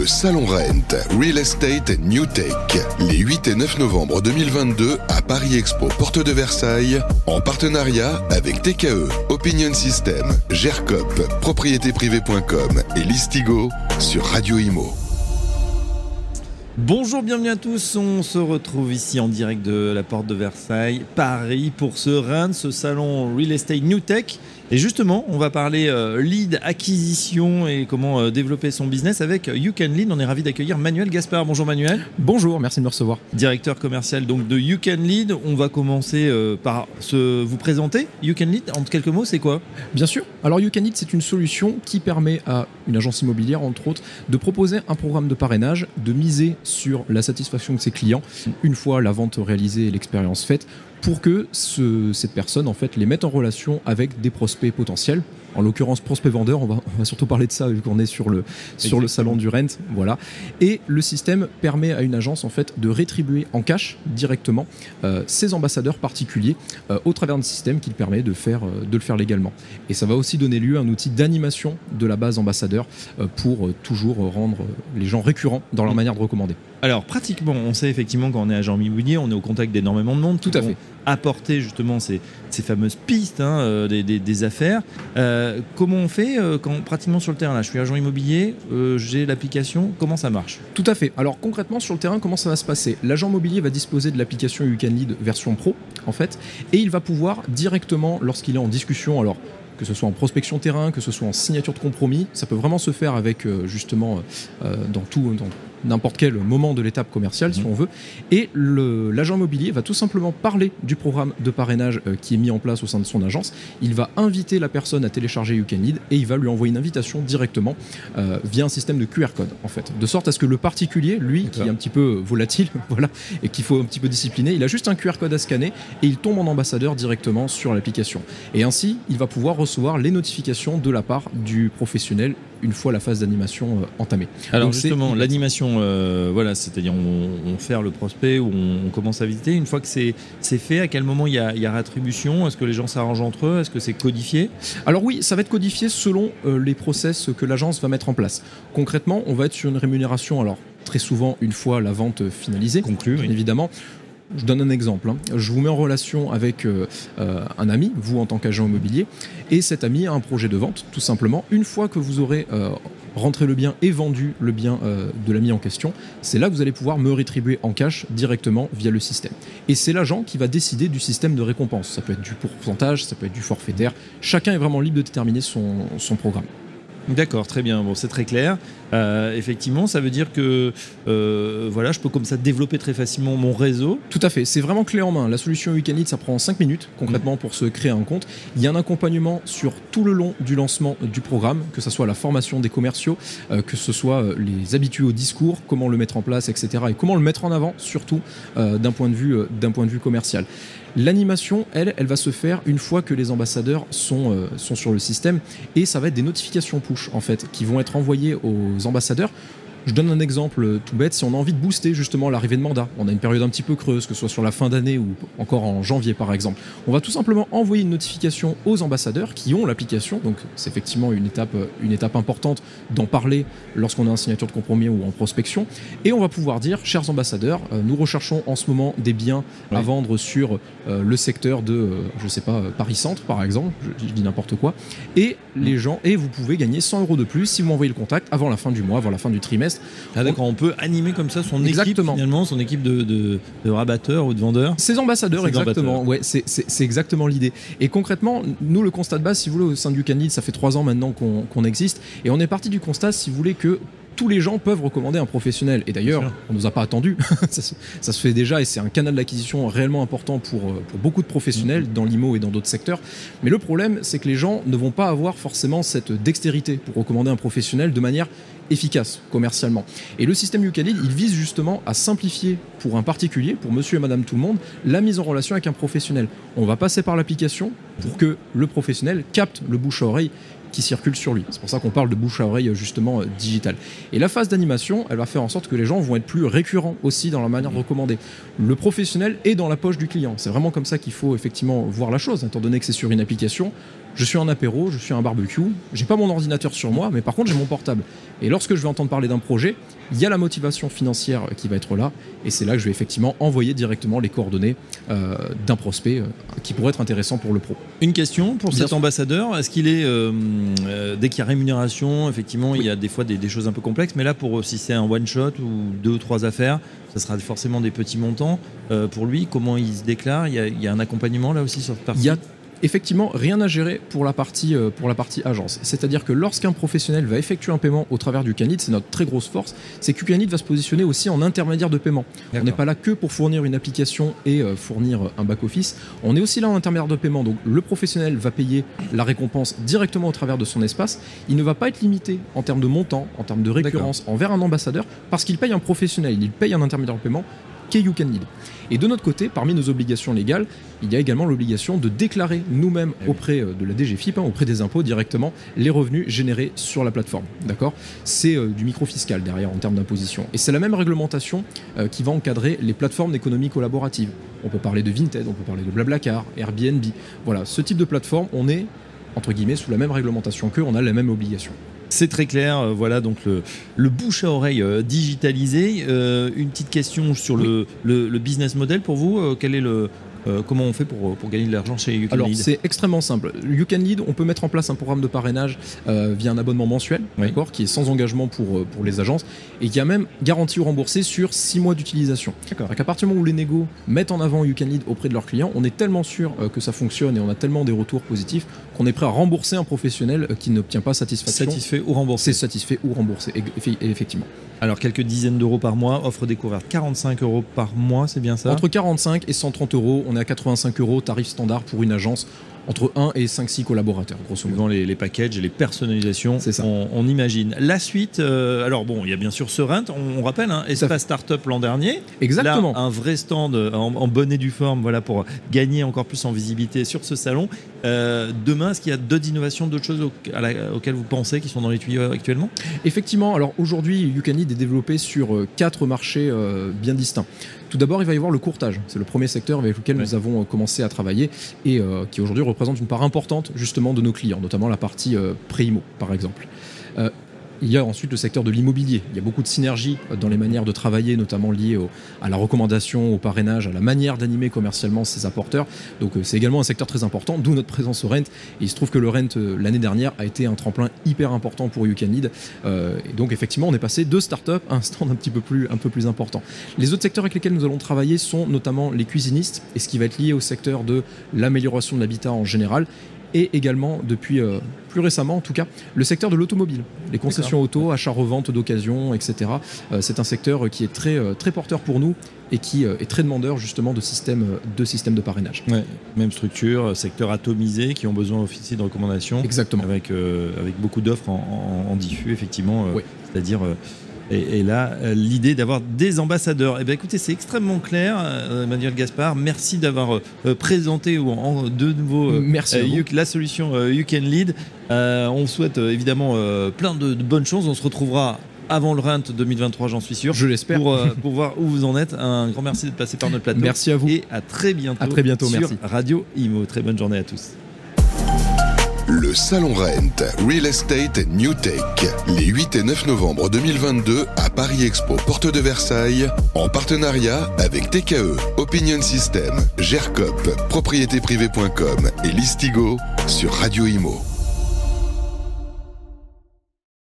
le Salon Rent, Real Estate New Tech, les 8 et 9 novembre 2022 à Paris Expo, porte de Versailles, en partenariat avec TKE, Opinion System, GERCOP, propriétéprivée.com et Listigo sur Radio Imo. Bonjour, bienvenue à tous. On se retrouve ici en direct de la porte de Versailles, Paris, pour ce RAN, ce salon Real Estate New Tech. Et justement, on va parler euh, lead, acquisition et comment euh, développer son business avec You Can Lead. On est ravi d'accueillir Manuel Gaspard. Bonjour Manuel. Bonjour, merci de me recevoir. Directeur commercial donc de You Can Lead. On va commencer euh, par se, vous présenter. You Can Lead, en quelques mots, c'est quoi? Bien sûr. Alors You Can Lead, c'est une solution qui permet à une agence immobilière, entre autres, de proposer un programme de parrainage, de miser sur la satisfaction de ses clients une fois la vente réalisée et l'expérience faite pour que cette personne en fait les mette en relation avec des prospects potentiels en l'occurrence prospect vendeur, on va, on va, surtout parler de ça vu qu'on est sur le, sur le salon du rent. Voilà. Et le système permet à une agence en fait de rétribuer en cash directement euh, ses ambassadeurs particuliers euh, au travers d'un système qui permet de, faire, euh, de le faire légalement. Et ça va aussi donner lieu à un outil d'animation de la base ambassadeur pour toujours rendre les gens récurrents dans leur manière de recommander. Alors pratiquement, on sait effectivement quand on est agent immobilier, on est au contact d'énormément de monde. Tout à fait. Apporter justement ces, ces fameuses pistes hein, des, des, des, affaires. Euh, comment on fait euh, quand pratiquement sur le terrain là, Je suis agent immobilier, euh, j'ai l'application, comment ça marche? Tout à fait. Alors concrètement sur le terrain, comment ça va se passer? L'agent immobilier va disposer de l'application You Can Lead version pro en fait, et il va pouvoir directement, lorsqu'il est en discussion, alors que ce soit en prospection terrain, que ce soit en signature de compromis, ça peut vraiment se faire avec justement dans tout, dans n'importe quel moment de l'étape commerciale, si mhm. on veut. Et l'agent immobilier va tout simplement parler du programme de parrainage euh, qui est mis en place au sein de son agence. Il va inviter la personne à télécharger You Can Lead et il va lui envoyer une invitation directement euh, via un système de QR code, en fait. De sorte à ce que le particulier, lui, qui est un petit peu volatile, voilà, et qu'il faut un petit peu discipliner, il a juste un QR code à scanner et il tombe en ambassadeur directement sur l'application. Et ainsi, il va pouvoir recevoir les notifications de la part du professionnel une fois la phase d'animation euh, entamée. Alors justement, l'animation, euh, voilà, c'est-à-dire on, fait le prospect ou on, commence à visiter. Une fois que c'est fait, à quel moment il y a, il y a rétribution? Est-ce que les gens s'arrangent entre eux? Est-ce que c'est codifié? Alors oui, ça va être codifié selon euh, les process que l'agence va mettre en place. Concrètement, on va être sur une rémunération, alors très souvent une fois la vente finalisée, conclue, évidemment. Je donne un exemple. Hein. Je vous mets en relation avec euh, euh, un ami, vous en tant qu'agent immobilier, et cet ami a un projet de vente, tout simplement. Une fois que vous aurez euh, rentré le bien et vendu le bien de l'ami en question, c'est là que vous allez pouvoir me rétribuer en cash directement via le système. Et c'est l'agent qui va décider du système de récompense. Ça peut être du pourcentage, ça peut être du forfaitaire. Chacun est vraiment libre de déterminer son programme. D'accord, très bien. Bon, c'est très clair. Euh, effectivement, ça veut dire que euh, voilà, je peux comme ça développer très facilement mon réseau. Tout à fait. C'est vraiment clé en main. La solution Weekend ça prend 5 minutes concrètement pour se créer un compte. Il y a un accompagnement sur tout le long du lancement du programme, que ce soit la formation des commerciaux, euh, que ce soit les habitués au discours, comment le mettre en place, etc. Et comment le mettre en avant, surtout d'un point de vue point de vue commercial. L'animation, elle, elle va se faire une fois que les ambassadeurs sont, sont sur le système et ça va être des notifications push en fait qui vont être envoyées aux ambassadeurs je donne un exemple tout bête, si on a envie de booster justement l'arrivée de mandat, on a une période un petit peu creuse, que ce soit sur la fin d'année ou encore en janvier par exemple, on va tout simplement envoyer une notification aux ambassadeurs qui ont l'application, donc c'est effectivement une étape, une étape importante d'en parler lorsqu'on a une signature de compromis ou en prospection, et on va pouvoir dire, chers ambassadeurs, euh, nous recherchons en ce moment des biens à vendre sur euh, le secteur de, euh, je sais pas, Paris Centre par exemple, je, dis n'importe quoi, et les gens, et vous pouvez gagner 100 euros de plus si vous m'envoyez le contact avant la fin du mois, avant la fin du trimestre, on peut animer comme ça son équipe finalement, son équipe de, de, rabatteurs ou de vendeurs. Ces ambassadeurs, exactement. Ouais, c'est exactement l'idée. Et concrètement, nous, le constat de base, si vous voulez, au sein du Canid, ça fait trois ans maintenant qu'on existe, et on est parti du constat, si vous voulez, que tous les gens peuvent recommander un professionnel. Et d'ailleurs, on ne nous a pas attendu. ça, se, fait déjà et c'est un canal d'acquisition réellement important pour, euh, pour, beaucoup de professionnels mm-hmm. dans l'IMO et dans d'autres secteurs. Mais le problème, c'est que les gens ne vont pas avoir forcément cette dextérité pour recommander un professionnel de manière efficace commercialement. Et le système Eucalid, il vise justement à simplifier pour un particulier, pour monsieur et madame tout le monde, la mise en relation avec un professionnel. On va passer par l'application pour que le professionnel capte le bouche à oreille qui circule sur lui. C'est pour ça qu'on parle de bouche à oreille justement euh, digital. Et la phase d'animation, elle va faire en sorte que les gens vont être plus récurrents aussi dans la manière de recommander. Le professionnel est dans la poche du client. C'est vraiment comme ça qu'il faut effectivement voir la chose, étant donné que c'est sur une application. Je suis en apéro, je suis un barbecue, j'ai pas mon ordinateur sur moi, mais par contre j'ai mon portable. Et lorsque je vais entendre parler d'un projet, il y a la motivation financière qui va être là, et c'est là que je vais effectivement envoyer directement les coordonnées euh, d'un prospect euh, qui pourrait être intéressant pour le pro. Une question pour Bien cet sûr. ambassadeur. Est-ce qu'il est, euh, dès qu'il y a rémunération, effectivement, il y a des fois des, des choses un peu complexes, mais là, pour si c'est un one shot ou deux ou trois affaires, ça sera forcément des petits montants. Pour lui, comment il se déclare? Il y, a, il y a un accompagnement là aussi sur cette partie Il y a effectivement rien à gérer pour la partie, euh, pour la partie agence. C'est-à-dire que lorsqu'un professionnel va effectuer un paiement au travers du Canid, c'est notre très grosse force, c'est que Canid va se positionner aussi en intermédiaire de paiement. On n'est pas là que pour fournir une application et euh, fournir un back-office. On est aussi là en intermédiaire de paiement. Donc le professionnel va payer la récompense directement au travers de son espace. Il ne va pas être limité en termes de montant, en termes de récurrence envers un ambassadeur parce qu'il paye un professionnel, il paye un intermédiaire de paiement Et de notre côté, parmi nos obligations légales, il y a également l'obligation de déclarer nous-mêmes Eh auprès euh, de la DGFIP, hein, auprès des impôts directement, les revenus générés sur la plateforme. D'accord? C'est euh, du micro-fiscal derrière en termes d'imposition. Et c'est la même réglementation euh, qui va encadrer les plateformes d'économie collaborative. On peut parler de Vinted, on peut parler de Blablacar, Airbnb. Voilà, ce type de plateforme, on est entre guillemets sous la même réglementation qu'eux, on a la même obligation. C'est très clair, euh, voilà donc le, le bouche à oreille euh, digitalisé. Euh, une petite question sur le, le- le business model pour vous. Quel est le, euh, comment on fait pour, pour gagner de l'argent chez You Can Alors Lead c'est extrêmement simple. You Can Lead, on peut mettre en place un programme de parrainage euh, via un abonnement mensuel, Oui. d'accord, qui est sans engagement pour, euh, pour les agences et qui a même garantie ou remboursé sur 6 mois d'utilisation. D'accord. À partir du moment où les négos mettent en avant You Can Lead auprès de leurs clients, on est tellement sûr euh, que ça fonctionne et on a tellement des retours positifs qu'on est prêt à rembourser un professionnel euh, qui n'obtient pas satisfaction. Satisfait ou remboursé c'est satisfait ou remboursé, eff- effe- effectivement. Alors quelques dizaines d'euros par mois, offre découverte 45 euros par mois, c'est bien ça? Entre 45 et 130 euros, on est à 85 euros, tarif standard pour une agence, entre 1 et 5-6 collaborateurs, grosso modo. Les, les packages et les personnalisations, ça. On, on imagine. La suite, euh, alors bon, il y a bien sûr Serent, on, on rappelle, hein, Espace Startup l'an dernier. Exactement. Là, un vrai stand euh, en, en bonne et due forme voilà, pour gagner encore plus en visibilité sur ce salon. Euh, demain, est-ce qu'il y a d'autres innovations, d'autres choses au- à la- auxquelles vous pensez qui sont dans les tuyaux actuellement? Effectivement, alors aujourd'hui, YouCanid est développé sur quatre marchés euh, bien distincts. Tout d'abord, il va y avoir le courtage. C'est le premier secteur avec lequel Ouais. nous avons commencé à travailler et qui aujourd'hui représente une part importante justement de nos clients, notamment la partie euh, pré-IMO par exemple. Il y a ensuite le secteur de l'immobilier. Il y a beaucoup de synergies euh, dans les manières de travailler, notamment liées à la recommandation, au parrainage, à la manière d'animer commercialement ces apporteurs. Donc euh, c'est également un secteur très important, d'où notre présence au Rent. Et il se trouve que le Rent, euh, l'année dernière, a été un tremplin hyper important pour. Euh, et donc effectivement, on est passé de start-up à un stand un petit peu plus, un peu plus important. Les autres secteurs avec lesquels nous allons travailler sont notamment les cuisinistes et ce qui va être lié au secteur de l'amélioration de l'habitat en général et également depuis euh, plus récemment en tout cas le secteur de l'automobile, les concessions auto, achat-revente d'occasion, etc. Euh, c'est un secteur qui est très, euh, très porteur pour nous et qui est très demandeur justement de systèmes de, systèmes de parrainage. Ouais, Même structure, secteur atomisé, qui ont besoin aussi de recommandations. Exactement. avec, euh, avec beaucoup d'offres en, en- en diffus, effectivement. Oui. C'est-à-dire, et, et là, euh, l'idée d'avoir des ambassadeurs. Eh bien, écoutez, c'est extrêmement clair, euh, Emmanuel Gaspard. Merci d'avoir euh, présenté ou en, de nouveau Merci. You- la solution You Can Lead. On souhaite évidemment plein de, de bonnes choses. On se retrouvera avant le Rent 2023, j'en suis sûr. Je l'espère. Pour, euh, pour voir où vous en êtes. Un grand merci d'être passé par notre plateau. Merci à vous. Et à très bientôt. À très bientôt, sur merci. Radio Imo. Très bonne journée à tous. Le Salon Rent, Real Estate New Tech, les 8 et 9 novembre 2022 à Paris Expo, porte de Versailles, en partenariat avec TKE, Opinion System, GERCOP, propriétéprivée.com et Listigo sur Radio Imo.